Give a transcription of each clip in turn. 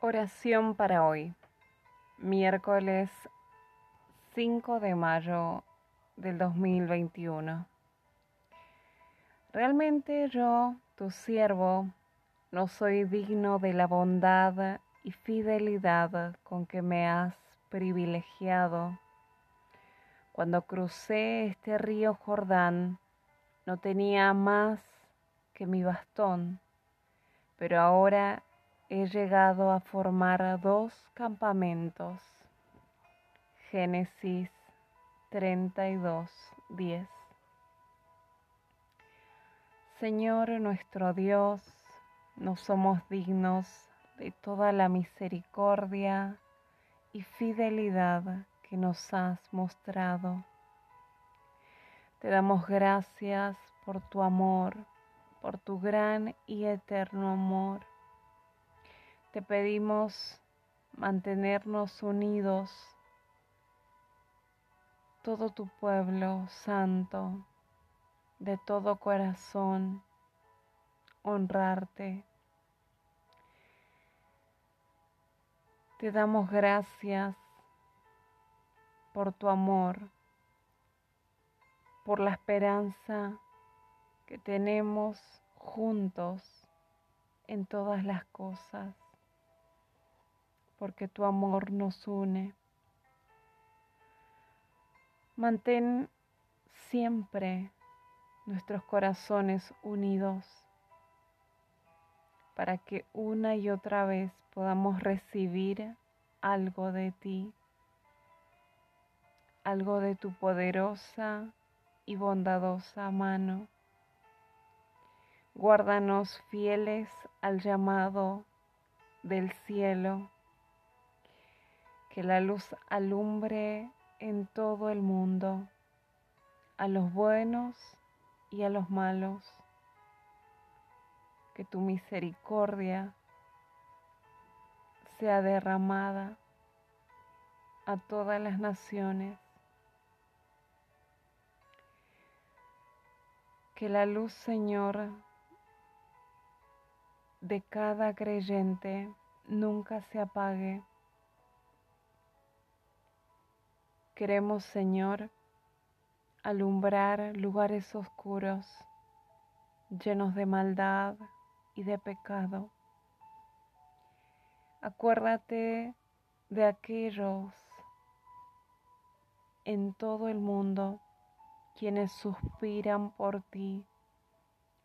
Oración para hoy, miércoles 5 de mayo del 2021. Realmente yo, tu siervo, no soy digno de la bondad y fidelidad con que me has privilegiado. Cuando crucé este río Jordán, no tenía más que mi bastón, pero ahora he llegado a formar dos campamentos. Génesis 32, 10. Señor nuestro Dios, no somos dignos de toda la misericordia y fidelidad que nos has mostrado. Te damos gracias por tu amor, por tu gran y eterno amor te pedimos mantenernos unidos, todo tu pueblo santo, de todo corazón, honrarte. Te damos gracias por tu amor, por la esperanza que tenemos juntos en todas las cosas porque tu amor nos une. Mantén siempre nuestros corazones unidos para que una y otra vez podamos recibir algo de ti, algo de tu poderosa y bondadosa mano. Guárdanos fieles al llamado del cielo que la luz alumbre en todo el mundo, a los buenos y a los malos. Que tu misericordia sea derramada a todas las naciones. Que la luz, Señor, de cada creyente nunca se apague Queremos, Señor, alumbrar lugares oscuros, llenos de maldad y de pecado. Acuérdate de aquellos en todo el mundo quienes suspiran por ti,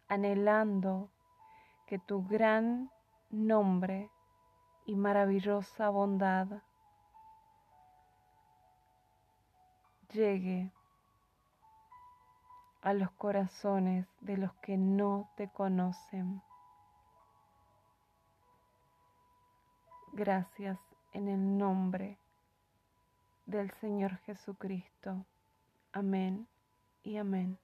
anhelando que tu gran nombre y maravillosa bondad llegue a los corazones de los que no te conocen. Gracias en el nombre del Señor Jesucristo. Amén y amén.